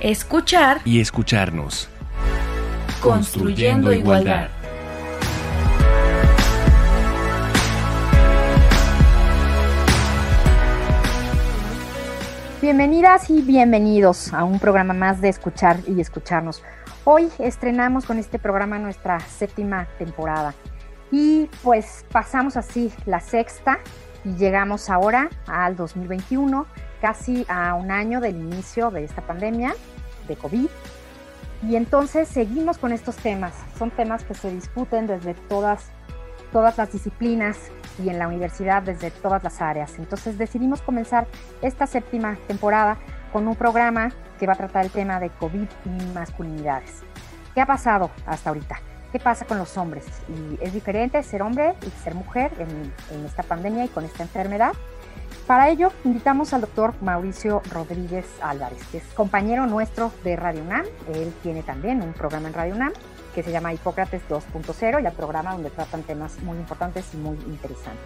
Escuchar y escucharnos. Construyendo, igualdad. Bienvenidas y bienvenidos a un programa más de escuchar y escucharnos. Hoy estrenamos con este programa nuestra séptima temporada y pues pasamos así la sexta y llegamos ahora al 2021, casi a un año del inicio de esta pandemia de COVID. Y entonces seguimos con estos temas. Son temas que se discuten desde todas, todas las disciplinas y en la universidad desde todas las áreas. Entonces decidimos comenzar esta séptima temporada con un programa que va a tratar el tema de COVID y masculinidades. ¿Qué ha pasado hasta ahorita? qué pasa con los hombres. Y es diferente ser hombre y ser mujer en, esta pandemia y con esta enfermedad. Para ello, invitamos al doctor Mauricio Rodríguez Álvarez, que es compañero nuestro de Radio UNAM. Él tiene también un programa en Radio UNAM que se llama Hipócrates 2.0 y el programa donde tratan temas muy importantes y muy interesantes.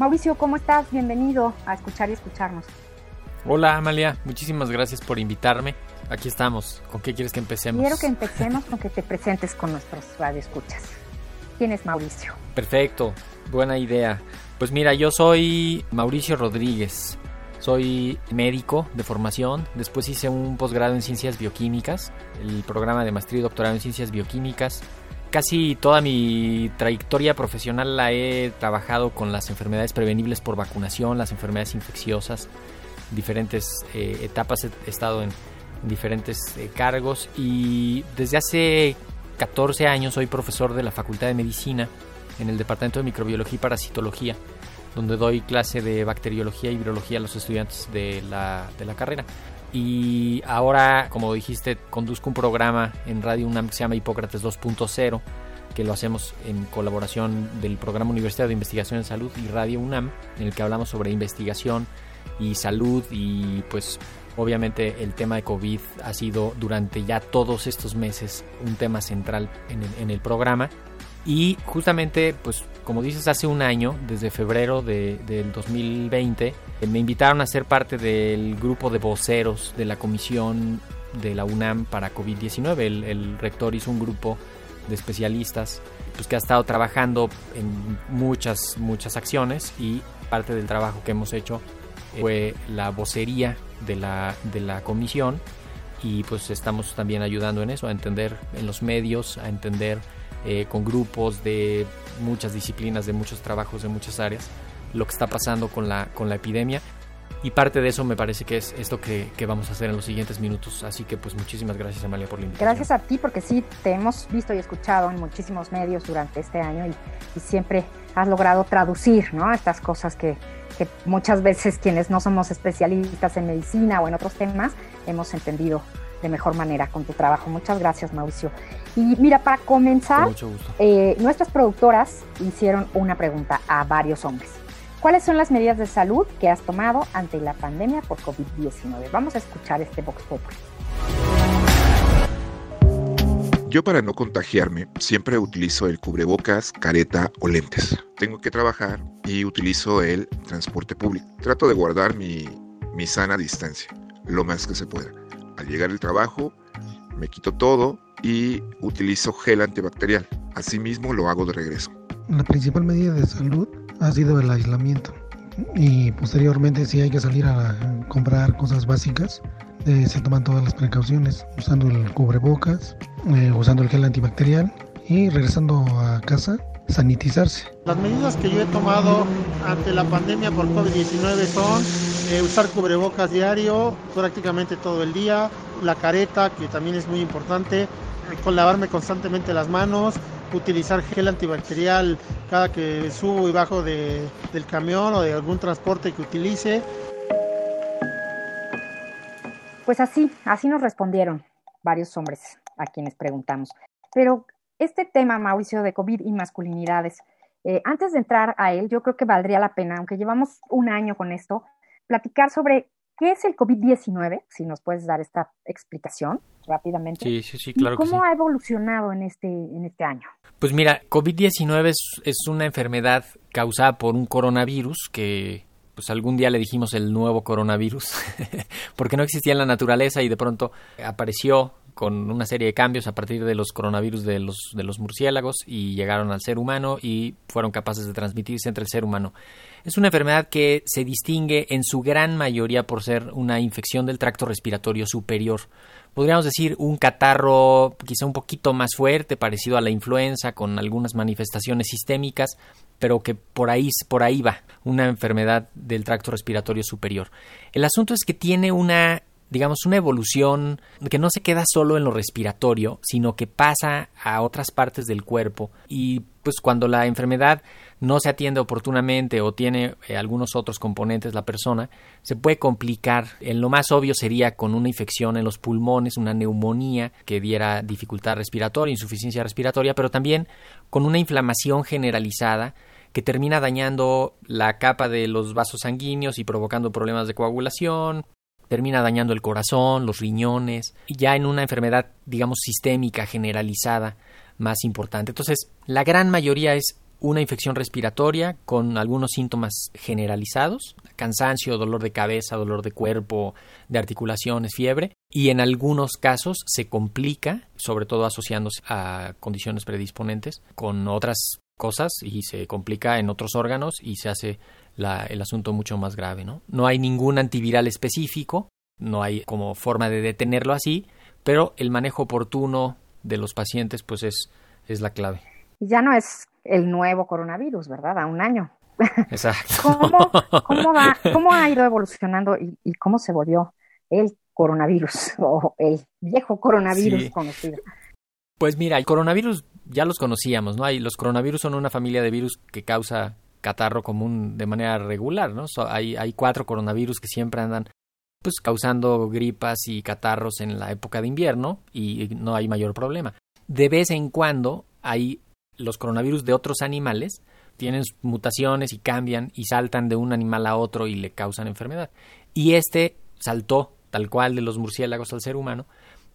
Mauricio, ¿cómo estás? Bienvenido a escuchar y escucharnos. Hola Amalia, muchísimas gracias por invitarme. Aquí estamos. ¿Con qué quieres que empecemos? Quiero que empecemos con que te presentes con nuestros radioescuchas. ¿Quién es Mauricio? Perfecto, buena idea. Pues mira, yo soy Mauricio Rodríguez. Soy médico de formación. Después hice un posgrado en ciencias bioquímicas, el programa de maestría y doctorado en ciencias bioquímicas. Casi toda mi trayectoria profesional la he trabajado con las enfermedades prevenibles por vacunación, las enfermedades infecciosas, diferentes eh, etapas he estado en diferentes eh, cargos y desde hace 14 años soy profesor de la Facultad de Medicina en el Departamento de Microbiología y Parasitología, donde doy clase de bacteriología y virología a los estudiantes de la, de la carrera. Y ahora, como dijiste, conduzco un programa en Radio UNAM que se llama Hipócrates 2.0, que lo hacemos en colaboración del Programa Universitario de Investigación en Salud y Radio UNAM, en el que hablamos sobre investigación y salud y pues Obviamente el tema de COVID ha sido durante ya todos estos meses un tema central en el, programa. Y justamente, pues como dices, hace un año, desde febrero de, del 2020, me invitaron a ser parte del grupo de voceros de la comisión de la UNAM para COVID-19. El, el, rector hizo un grupo de especialistas pues, que ha estado trabajando en muchas, muchas acciones y parte del trabajo que hemos hecho fue la vocería de la, de la comisión y pues estamos también ayudando en eso, a entender en los medios, a entender eh, con grupos de muchas disciplinas, de muchos trabajos, de muchas áreas, lo que está pasando con la, con la epidemia. Y parte de eso me parece que es esto que, que, vamos a hacer en los siguientes minutos. Así que pues muchísimas gracias Amalia por la invitación. Gracias a ti porque sí, te hemos visto y escuchado en muchísimos medios durante este año y, y siempre has logrado traducir ¿no? estas cosas que, que muchas veces quienes no somos especialistas en medicina o en otros temas hemos entendido de mejor manera con tu trabajo. Muchas gracias, Mauricio. Y mira, para comenzar, eh, nuestras productoras hicieron una pregunta a varios hombres. ¿Cuáles son las medidas de salud que has tomado ante la pandemia por COVID-19? Vamos a escuchar este Vox Populi. Yo para no contagiarme siempre utilizo el cubrebocas, careta o lentes. Tengo que trabajar y utilizo el transporte público. Trato de guardar mi, mi sana distancia lo más que se pueda. Al llegar al trabajo me quito todo y utilizo gel antibacterial. Asimismo lo hago de regreso. La principal medida de salud ha sido el aislamiento y posteriormente si hay que salir a comprar cosas básicas eh, se toman todas las precauciones usando el cubrebocas, eh, usando el gel antibacterial y regresando a casa sanitizarse. Las medidas que yo he tomado ante la pandemia por COVID-19 son eh, usar cubrebocas diario prácticamente todo el día, la careta que también es muy importante, con lavarme constantemente las manos, utilizar gel antibacterial cada que subo y bajo de, del camión o de algún transporte que utilice Pues así, así nos respondieron varios hombres a quienes preguntamos. Pero este tema, Mauricio, de COVID y masculinidades, eh, antes de entrar a él, yo creo que valdría la pena, aunque llevamos un año con esto, platicar sobre qué es el COVID-19, si nos puedes dar esta explicación rápidamente. Sí, sí, sí, claro. ¿Cómo ha evolucionado en este, en este año? Pues mira, COVID-19 es, es una enfermedad causada por un coronavirus que pues algún día le dijimos el nuevo coronavirus, porque no existía en la naturaleza y de pronto apareció con una serie de cambios a partir de los coronavirus de los, de los murciélagos y llegaron al ser humano y fueron capaces de transmitirse entre el ser humano. Es una enfermedad que se distingue en su gran mayoría por ser una infección del tracto respiratorio superior. Podríamos decir un catarro quizá un poquito más fuerte, parecido a la influenza, con algunas manifestaciones sistémicas, pero que por ahí, por ahí va, una enfermedad del tracto respiratorio superior. El asunto es que tiene una digamos, una evolución que no se queda solo en lo respiratorio, sino que pasa a otras partes del cuerpo y pues cuando la enfermedad no se atiende oportunamente o tiene eh, algunos otros componentes la persona, se puede complicar. En lo más obvio sería con una infección en los pulmones, una neumonía que diera dificultad respiratoria, insuficiencia respiratoria, pero también con una inflamación generalizada que termina dañando la capa de los vasos sanguíneos y provocando problemas de coagulación, termina dañando el corazón, los riñones, ya en una enfermedad, digamos, sistémica, generalizada, más importante. Entonces, la gran mayoría es una infección respiratoria con algunos síntomas generalizados, cansancio, dolor de cabeza, dolor de cuerpo, de articulaciones, fiebre, y en algunos casos se complica, sobre todo asociándose a condiciones predisponentes, con otras cosas y se complica en otros órganos y se hace el asunto mucho más grave, ¿no? No hay ningún antiviral específico, no hay como forma de detenerlo así, pero el manejo oportuno de los pacientes pues es, es la clave. Ya no es el nuevo coronavirus, ¿verdad? A un año. Exacto. ¿Cómo, cómo, ha ido evolucionando y, cómo se volvió el coronavirus o el viejo coronavirus conocido? Pues mira, el coronavirus ya los conocíamos, ¿no? Hay, los coronavirus son una familia de virus que causa catarro común de manera regular, ¿no? hay, hay cuatro coronavirus que siempre andan pues causando gripas y catarros en la época de invierno y no hay mayor problema. De vez en cuando hay los coronavirus de otros animales tienen mutaciones y cambian y saltan de un animal a otro y le causan enfermedad. Y este saltó tal cual de los murciélagos al ser humano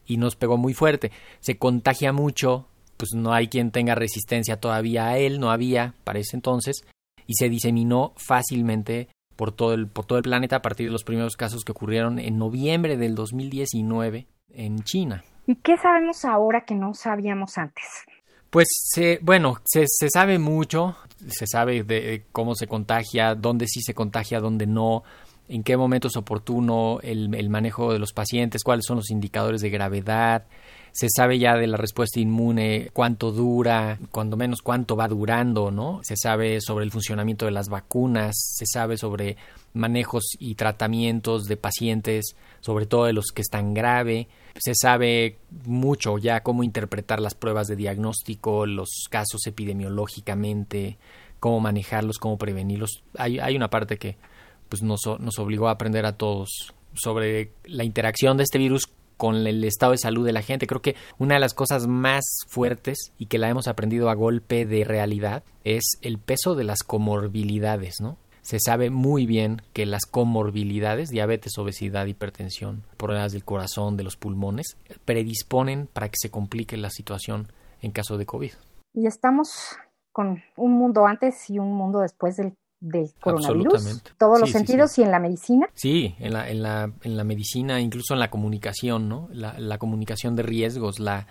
y nos pegó muy fuerte. Se contagia mucho, pues no hay quien tenga resistencia todavía a él, no había para ese entonces, y se diseminó fácilmente por todo el, por todo el planeta a partir de los primeros casos que ocurrieron en noviembre del 2019 en China. ¿Y qué sabemos ahora que no sabíamos antes? Pues se, bueno, se, se sabe mucho, se sabe de cómo se contagia, dónde sí se contagia, dónde no, en qué momento es oportuno el, el manejo de los pacientes, cuáles son los indicadores de gravedad, se sabe ya de la respuesta inmune, cuánto dura, cuando menos cuánto va durando, ¿no? Se sabe sobre el funcionamiento de las vacunas, se sabe sobre manejos y tratamientos de pacientes, sobre todo de los que están grave. Se sabe mucho ya cómo interpretar las pruebas de diagnóstico, los casos epidemiológicamente, cómo manejarlos, cómo prevenirlos. Hay, hay una parte que pues nos, nos obligó a aprender a todos sobre la interacción de este virus con el estado de salud de la gente. Creo que una de las cosas más fuertes y que la hemos aprendido a golpe de realidad es el peso de las comorbilidades, ¿no? Se sabe muy bien que las comorbilidades, diabetes, obesidad, hipertensión, problemas del corazón, de los pulmones, predisponen para que se complique la situación en caso de COVID. Y estamos con un mundo antes y un mundo después del del coronavirus, todos los sentidos y en la medicina. Sí, en la, en, la, en la medicina, incluso en la comunicación, ¿no? La, la comunicación de riesgos, la,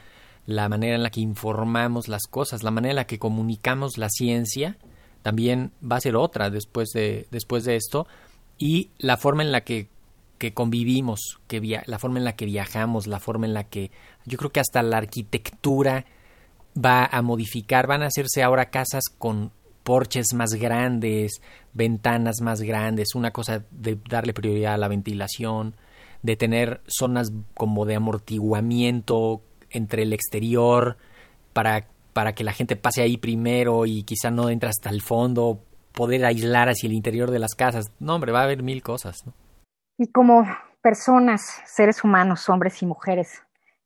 la manera en la que informamos las cosas, la manera en la que comunicamos la ciencia, también va a ser otra después de, después de esto, y la forma en la que, que convivimos, que la forma en la que viajamos, la forma en la que yo creo que hasta la arquitectura va a modificar, van a hacerse ahora casas con porches más grandes, ventanas más grandes, una cosa de darle prioridad a la ventilación, de tener zonas como de amortiguamiento entre el exterior para, para que la gente pase ahí primero y quizá no entre hasta el fondo, poder aislar hacia el interior de las casas. No, hombre, va a haber mil cosas. Y como personas, seres humanos, hombres y mujeres,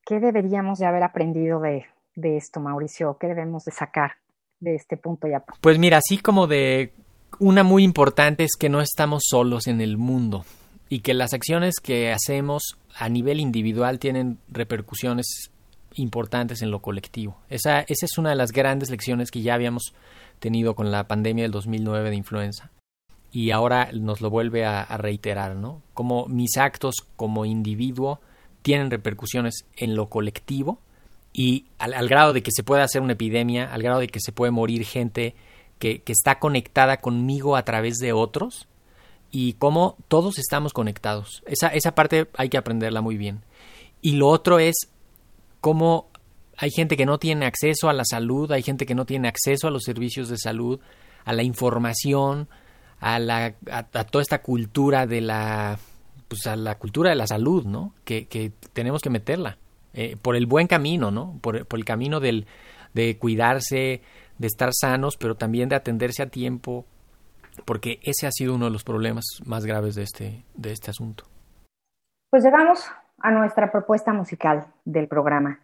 ¿qué deberíamos de haber aprendido de esto, Mauricio? ¿Qué debemos de sacar de este punto? Pues mira, así como de una muy importante es que no estamos solos en el mundo y que las acciones que hacemos a nivel individual tienen repercusiones importantes en lo colectivo. Esa, esa es una de las grandes lecciones que ya habíamos tenido con la pandemia del 2009 de influenza y ahora nos lo vuelve a, reiterar, ¿no? Como mis actos como individuo tienen repercusiones en lo colectivo y al, grado de que se pueda hacer una epidemia, al grado de que se puede morir gente que, que está conectada conmigo a través de otros y cómo todos estamos conectados. Esa, esa parte hay que aprenderla muy bien. Y lo otro es cómo hay gente que no tiene acceso a la salud, hay gente que no tiene acceso a los servicios de salud, a la información, a, la, a, toda esta cultura de la, pues a la cultura de la salud, ¿no? Que, que tenemos que meterla eh, por el buen camino, ¿no? Por, por el camino del, de cuidarse, de estar sanos, pero también de atenderse a tiempo, porque ese ha sido uno de los problemas más graves de este, de este asunto. Pues llegamos a nuestra propuesta musical del programa.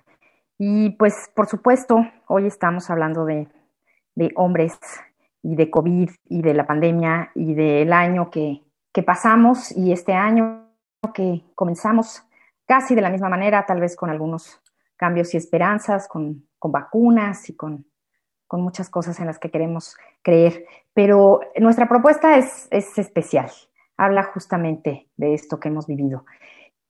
Y pues, por supuesto, hoy estamos hablando de, de hombres y de COVID y de la pandemia y del año que, que pasamos y este año que comenzamos casi de la misma manera, tal vez con algunos cambios y esperanzas, con, vacunas y con, con, muchas cosas en las que queremos creer. Pero nuestra propuesta es, es especial, habla justamente de esto que hemos vivido.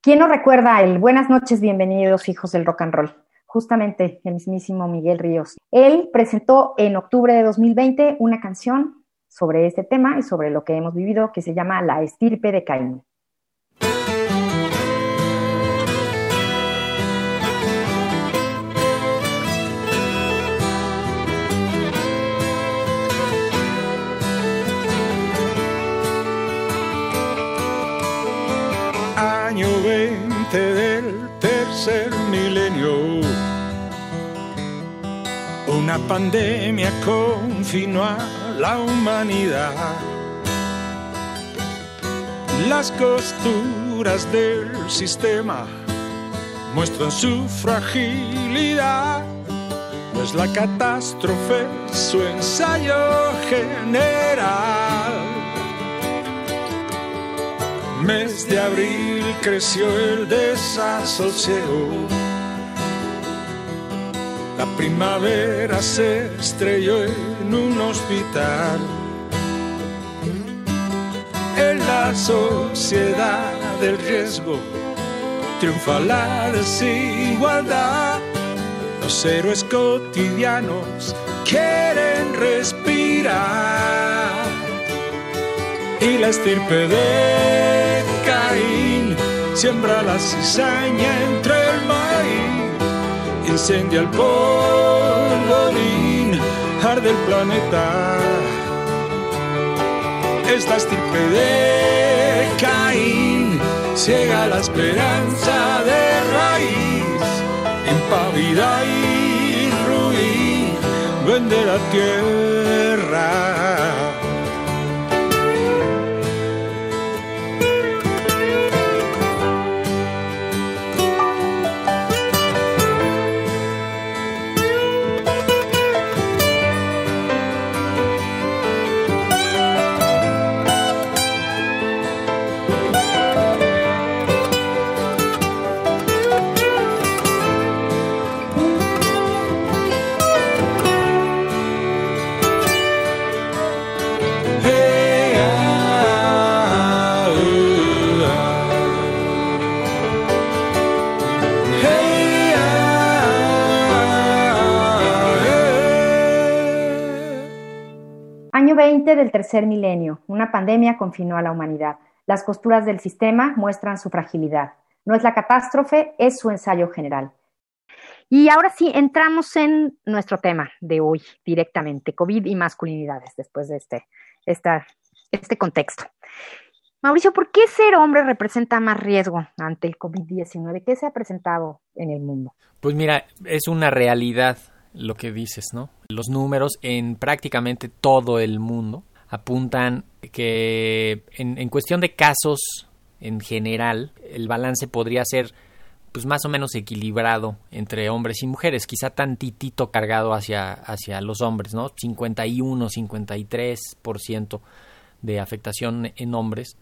¿Quién nos recuerda el buenas noches, bienvenidos hijos del rock and roll? justamente el mismísimo Miguel Ríos. Él presentó en octubre de 2020 una canción sobre este tema y sobre lo que hemos vivido que se llama La estirpe de Caín. 20 del tercer milenio una pandemia confinó a la humanidad. Las costuras del sistema muestran su fragilidad. No es la catástrofe su ensayo general. Mes de abril creció el desasosiego la primavera se estrelló en un hospital. En la sociedad del riesgo triunfa la desigualdad. Los héroes cotidianos quieren respirar. Y la estirpe de siembra la cizaña entre el maíz incendia el polvorín, arde el planeta. Esta estirpe de Caín ciega la esperanza de raíz, impavida y ruin, vende la tierra. Del tercer milenio, una pandemia confinó a la humanidad. Las costuras del sistema muestran su fragilidad. No es la catástrofe, es su ensayo general. Y ahora sí, entramos en nuestro tema de hoy directamente, COVID y masculinidades, después de este, este contexto. Mauricio, ¿por qué ser hombre representa más riesgo ante el COVID-19? ¿Qué se ha presentado en el mundo? Pues mira, es una realidad lo que dices, ¿no? Los números en prácticamente todo el mundo apuntan que en, cuestión de casos en general, el balance podría ser pues más o menos equilibrado entre hombres y mujeres, quizá tantitito cargado hacia, hacia los hombres, ¿no? 51, 53% de afectación en hombres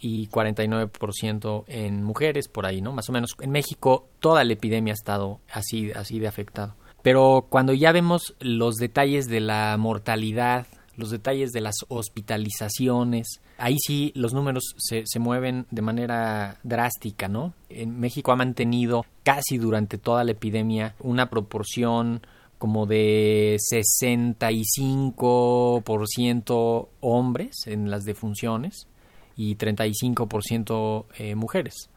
y 49% en mujeres, por ahí, ¿no? Más o menos en México toda la epidemia ha estado así, así de afectado. Pero cuando ya vemos los detalles de la mortalidad, los detalles de las hospitalizaciones, ahí sí los números se, se, mueven de manera drástica, ¿no? En México ha mantenido casi durante toda la epidemia una proporción como de 65% hombres en las defunciones y 35% eh, mujeres.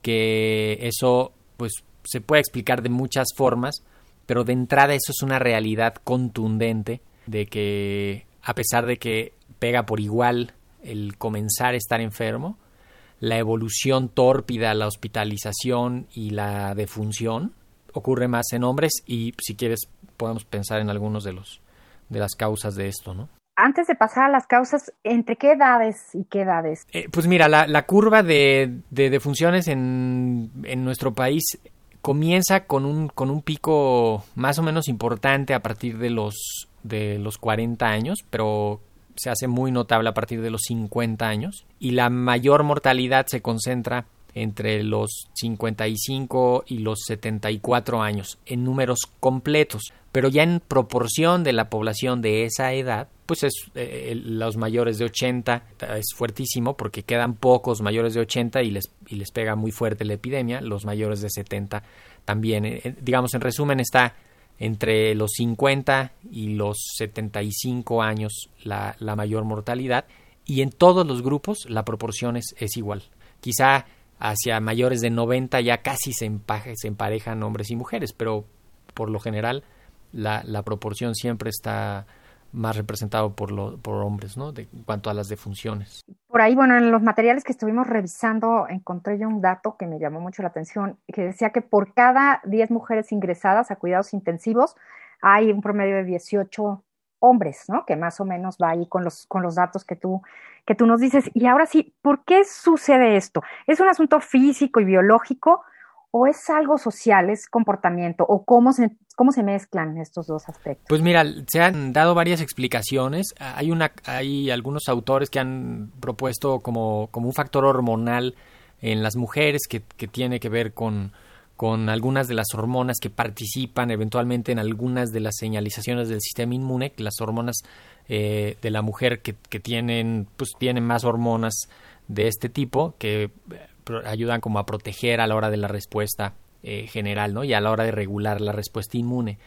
Que eso pues se puede explicar de muchas formas, pero de entrada eso es una realidad contundente de que a pesar de que pega por igual el comenzar a estar enfermo, la evolución tórpida, la hospitalización y la defunción ocurre más en hombres y si quieres podemos pensar en algunos de los de las causas de esto, ¿no? Antes de pasar a las causas, ¿entre qué edades y qué edades? Eh, pues mira, la, la curva de, de defunciones en, en nuestro país comienza con un, con un pico más o menos importante a partir de los de los 40 años, pero se hace muy notable a partir de los 50 años y la mayor mortalidad se concentra entre los 55 y los 74 años en números completos, pero ya en proporción de la población de esa edad, pues es eh, los mayores de 80 es fuertísimo porque quedan pocos mayores de 80 y les y les pega muy fuerte la epidemia, los mayores de 70 también, eh, digamos en resumen está entre los 50 y los 75 años la, la mayor mortalidad. Y en todos los grupos la proporción es, es igual. Quizá hacia mayores de 90 ya casi se, empaje, se emparejan hombres y mujeres, pero por lo general la, proporción siempre está más representado por, lo, por hombres, ¿no? De, en cuanto a las defunciones. Por ahí, bueno, en los materiales que estuvimos revisando, encontré yo un dato que me llamó mucho la atención, que decía que por cada 10 mujeres ingresadas a cuidados intensivos, hay un promedio de 18 hombres, ¿no? Que más o menos va ahí con los, con los datos que tú, que tú nos dices. Y ahora sí, ¿por qué sucede esto? ¿Es un asunto físico y biológico o es algo social, es comportamiento o cómo se, cómo se mezclan estos dos aspectos? Pues mira, se han dado varias explicaciones. Hay, una, hay algunos autores que han propuesto como, como un factor hormonal en las mujeres que, que tiene que ver con, con algunas de las hormonas que participan eventualmente en algunas de las señalizaciones del sistema inmune, las hormonas eh, de la mujer que, tienen, pues tienen más hormonas de este tipo que ayudan como a proteger a la hora de la respuesta eh, general, ¿no? Y a la hora de regular la respuesta inmune.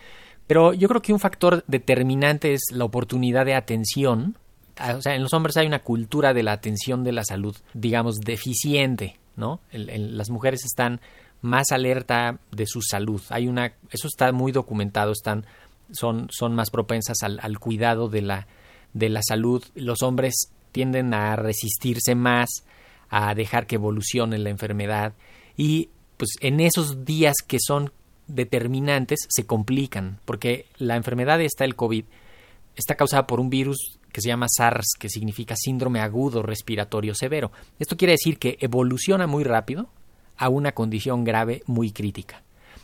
Pero yo creo que un factor determinante es la oportunidad de atención. Ah, o sea, en los hombres hay una cultura de la atención de la salud, digamos, deficiente, ¿no? Las mujeres están más alerta de su salud. Hay una, eso está muy documentado, están, son, son más propensas al, al cuidado de la, de la salud. Los hombres tienden a resistirse más, a dejar que evolucione la enfermedad y pues en esos días que son determinantes se complican porque la enfermedad esta, el COVID, está causada por un virus que se llama SARS, que significa síndrome agudo respiratorio severo. Esto quiere decir que evoluciona muy rápido a una condición grave muy crítica.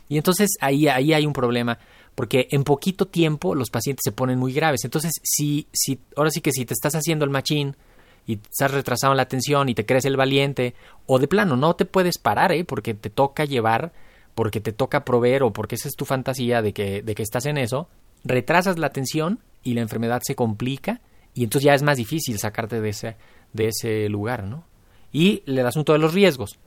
Y entonces ahí, ahí hay un problema, porque en poquito tiempo los pacientes se ponen muy graves. Entonces, si, si, ahora sí que si te estás haciendo el machín, y estás retrasando la atención y te crees el valiente, o de plano no te puedes parar, ¿eh? porque te toca llevar, porque te toca proveer o porque esa es tu fantasía de que, de que estás en eso, retrasas la atención y la enfermedad se complica y entonces ya es más difícil sacarte de ese, de ese lugar, ¿no? Y el asunto de los riesgos.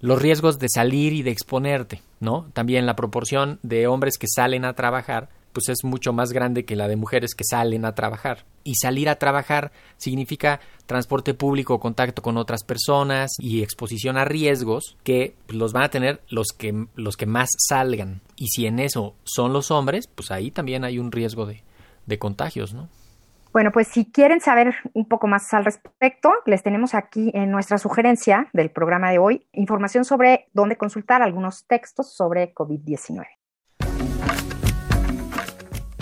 Los riesgos de salir y de exponerte, ¿no? También la proporción de hombres que salen a trabajar pues es mucho más grande que la de mujeres que salen a trabajar. Y salir a trabajar significa transporte público, contacto con otras personas y exposición a riesgos que los van a tener los que, los que más salgan. Y si en eso son los hombres, pues ahí también hay un riesgo de, de contagios, ¿no? Bueno, pues si quieren saber un poco más al respecto, les tenemos aquí en nuestra sugerencia del programa de hoy información sobre dónde consultar algunos textos sobre COVID-19.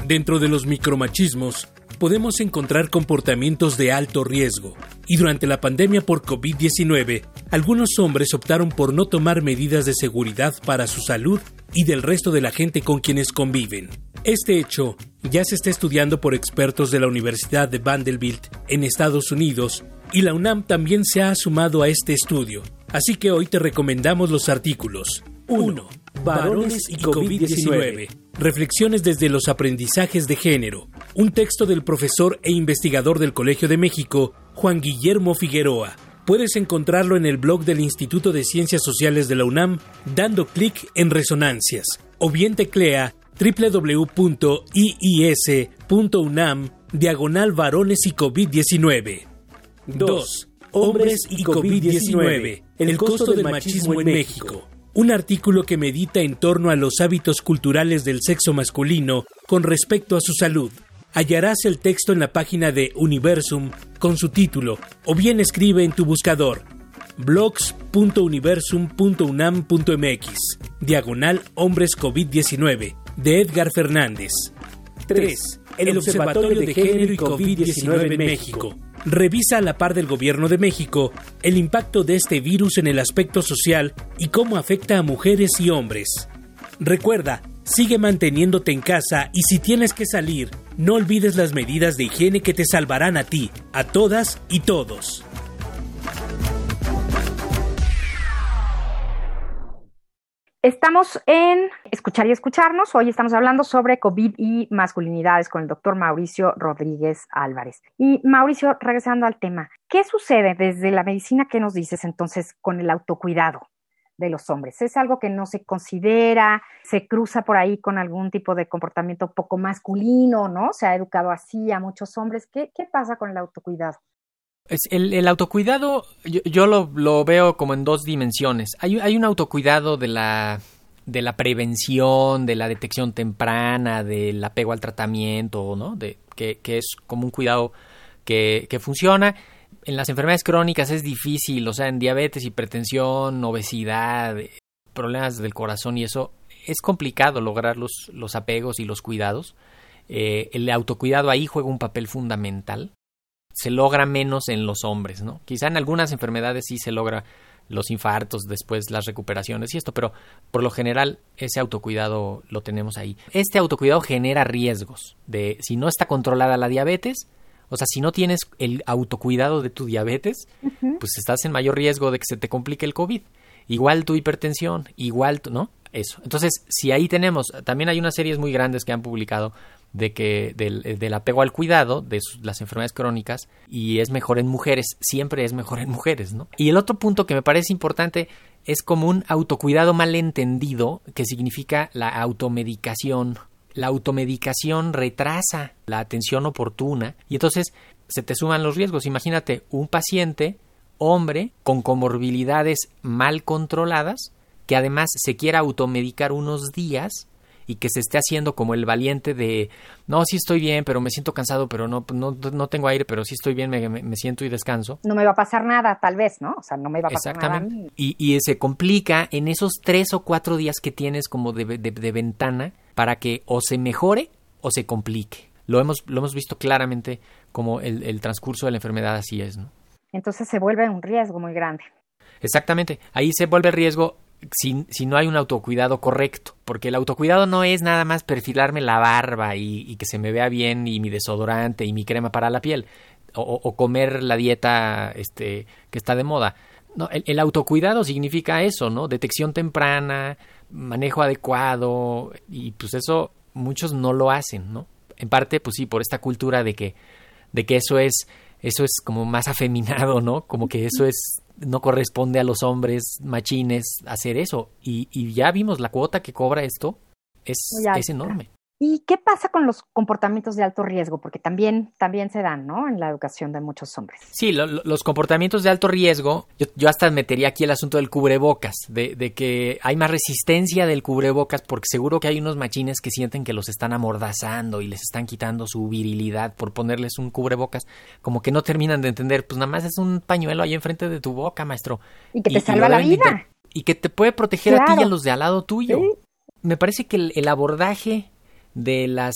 Dentro de los micromachismos, podemos encontrar comportamientos de alto riesgo, y durante la pandemia por COVID-19, algunos hombres optaron por no tomar medidas de seguridad para su salud y del resto de la gente con quienes conviven. Este hecho ya se está estudiando por expertos de la Universidad de Vanderbilt en Estados Unidos y la UNAM también se ha sumado a este estudio. Así que hoy te recomendamos los artículos 1. Varones y COVID-19. Reflexiones desde los aprendizajes de género. Un texto del profesor e investigador del Colegio de México, Juan Guillermo Figueroa. Puedes encontrarlo en el blog del Instituto de Ciencias Sociales de la UNAM dando clic en Resonancias o bien teclea www.iis.unam diagonal varones y COVID-19. 2. Hombres y COVID-19. El costo del machismo en México. Un artículo que medita en torno a los hábitos culturales del sexo masculino con respecto a su salud. Hallarás el texto en la página de Universum con su título o bien escribe en tu buscador blogs.universum.unam.mx diagonal hombres COVID-19 de Edgar Fernández. 3. El, Observatorio de Género y COVID-19 en México. Revisa a la par del Gobierno de México el impacto de este virus en el aspecto social y cómo afecta a mujeres y hombres. Recuerda, sigue manteniéndote en casa y si tienes que salir, no olvides las medidas de higiene que te salvarán a ti, a todas y todos. Estamos en Escuchar y Escucharnos. Hoy estamos hablando sobre COVID y masculinidades con el doctor Mauricio Rodríguez Álvarez. Y Mauricio, regresando al tema, ¿qué sucede desde la medicina? ¿Qué nos dices entonces con el autocuidado de los hombres? ¿Es algo que no se considera? ¿Se cruza por ahí con algún tipo de comportamiento poco masculino? ¿No? Se ha educado así a muchos hombres. ¿Qué, qué pasa con el autocuidado? El, el autocuidado yo, lo, veo como en dos dimensiones. Hay, un autocuidado de la, de la prevención, de la detección temprana, del apego al tratamiento, ¿no? De, que, es como un cuidado que, que, funciona. En las enfermedades crónicas es difícil, o sea, en diabetes, hipertensión, obesidad, problemas del corazón y eso, es complicado lograr los, los apegos y los cuidados. Eh, el autocuidado ahí juega un papel fundamental se logra menos en los hombres, ¿no? Quizá en algunas enfermedades sí se logra los infartos, después las recuperaciones y esto, pero por lo general ese autocuidado lo tenemos ahí. Este autocuidado genera riesgos de si no está controlada la diabetes, o sea, si no tienes el autocuidado de tu diabetes, pues estás en mayor riesgo de que se te complique el COVID. Igual tu hipertensión, igual, tu, ¿no? Eso. Entonces, si ahí tenemos, también hay unas series muy grandes que han publicado de que del, apego al cuidado de las enfermedades crónicas y es mejor en mujeres, siempre es mejor en mujeres, ¿no? Y el otro punto que me parece importante es como un autocuidado malentendido que significa la automedicación. La automedicación retrasa la atención oportuna y entonces se te suman los riesgos. Imagínate un paciente, hombre, con comorbilidades mal controladas, que además se quiera automedicar unos días y que se esté haciendo como el valiente de no, sí estoy bien, pero me siento cansado, pero no, no, no tengo aire, pero sí estoy bien, me, me, siento y descanso. No me va a pasar nada, tal vez, ¿no? O sea, no me va a pasar nada. Y, y se complica en esos tres o cuatro días que tienes como de, de, ventana para que o se mejore o se complique. Lo hemos, lo hemos visto claramente como el, el transcurso de la enfermedad así es, ¿no? Entonces se vuelve un riesgo muy grande. Exactamente. Ahí se vuelve riesgo si, si, no hay un autocuidado correcto, porque el autocuidado no es nada más perfilarme la barba y, que se me vea bien y mi desodorante y mi crema para la piel o, comer la dieta este, que está de moda. No, el, autocuidado significa eso, ¿no? Detección temprana, manejo adecuado y pues eso muchos no lo hacen, ¿no? En parte, pues sí, por esta cultura de que, de que eso es eso es como más afeminado, ¿no? Como que eso es no corresponde a los hombres machines hacer eso. Y, y ya vimos la cuota que cobra esto es, es enorme. ¿Y qué pasa con los comportamientos de alto riesgo? Porque también, también se dan, ¿no? En la educación de muchos hombres. Sí, los comportamientos de alto riesgo, yo, hasta metería aquí el asunto del cubrebocas, de, de, que hay más resistencia del cubrebocas porque seguro que hay unos machines que sienten que los están amordazando y les están quitando su virilidad por ponerles un cubrebocas, como que no terminan de entender, pues nada más es un pañuelo ahí enfrente de tu boca, maestro. Y que te salva la vida. Y que te puede proteger a ti y a los de al lado tuyo. Me parece que el abordaje de las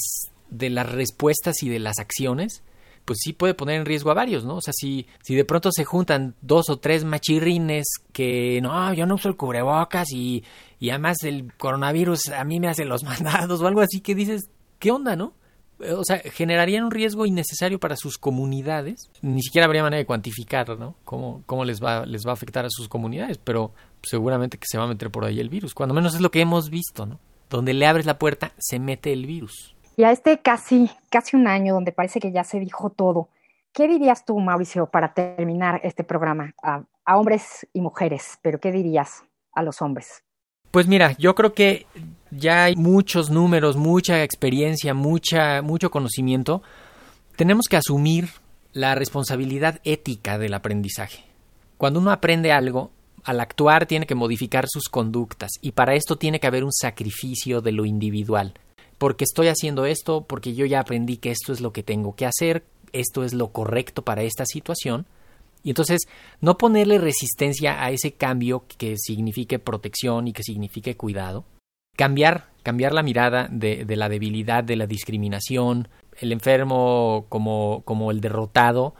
de las respuestas y de las acciones, pues sí puede poner en riesgo a varios, ¿no? O sea, si, si de pronto se juntan dos o tres machirrines que no, yo no uso el cubrebocas y, y además el coronavirus a mí me hace los mandados o algo así que dices, ¿qué onda, no? Eh, o sea, generarían un riesgo innecesario para sus comunidades. Ni siquiera habría manera de cuantificar, ¿no? Cómo, cómo les, va, les va a afectar a sus comunidades, pero seguramente que se va a meter por ahí el virus. Cuando menos es lo que hemos visto, ¿no? Donde le abres la puerta, se mete el virus. Y a este casi, casi un año donde parece que ya se dijo todo, ¿qué dirías tú, Mauricio, para terminar este programa a, a hombres y mujeres? Pero ¿qué dirías a los hombres? Pues mira, yo creo que ya hay muchos números, mucha experiencia, mucha, mucho conocimiento. Tenemos que asumir la responsabilidad ética del aprendizaje. Cuando uno aprende algo, al actuar tiene que modificar sus conductas y para esto tiene que haber un sacrificio de lo individual. Porque estoy haciendo esto, porque yo ya aprendí que esto es lo que tengo que hacer, esto es lo correcto para esta situación. Y entonces no ponerle resistencia a ese cambio que signifique protección y que signifique cuidado. Cambiar, cambiar la mirada de, la debilidad, de la discriminación, el enfermo como, como el derrotado,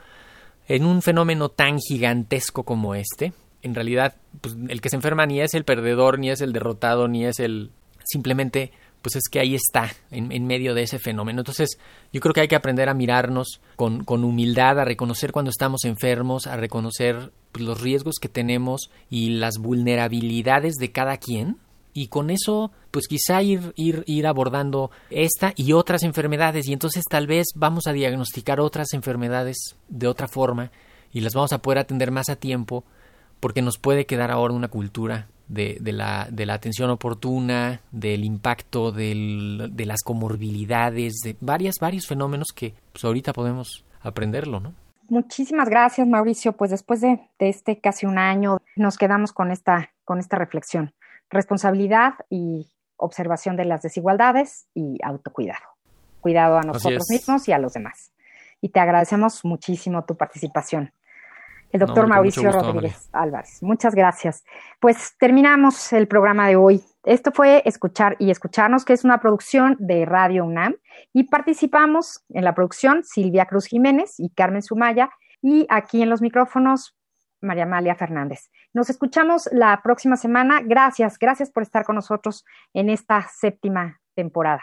en un fenómeno tan gigantesco como este, en realidad, pues, el que se enferma ni es el perdedor, ni es el derrotado, ni es el... Simplemente, pues es que ahí está, en, en medio de ese fenómeno. Entonces, yo creo que hay que aprender a mirarnos con, con humildad, a reconocer cuando estamos enfermos, a reconocer pues, los riesgos que tenemos y las vulnerabilidades de cada quien. Y con eso, pues quizá ir, ir, ir abordando esta y otras enfermedades. Y entonces tal vez vamos a diagnosticar otras enfermedades de otra forma y las vamos a poder atender más a tiempo porque nos puede quedar ahora una cultura de, de, la, de la, atención oportuna, del impacto del, de las comorbilidades, de varias, varios fenómenos que pues, ahorita podemos aprenderlo, ¿no? Muchísimas gracias, Mauricio. Pues después de, de, este casi un año, nos quedamos con esta, con esta reflexión. Responsabilidad y observación de las desigualdades y autocuidado. Cuidado a nosotros mismos y a los demás. Y te agradecemos muchísimo tu participación el doctor no, Mauricio gusto, Rodríguez. Álvarez. Muchas gracias. Pues terminamos el programa de hoy. Esto fue Escuchar y Escucharnos, que es una producción de Radio UNAM y participamos en la producción Silvia Cruz Jiménez y Carmen Sumaya y aquí en los micrófonos María Amalia Fernández. Nos escuchamos la próxima semana. Gracias, gracias por estar con nosotros en esta séptima temporada.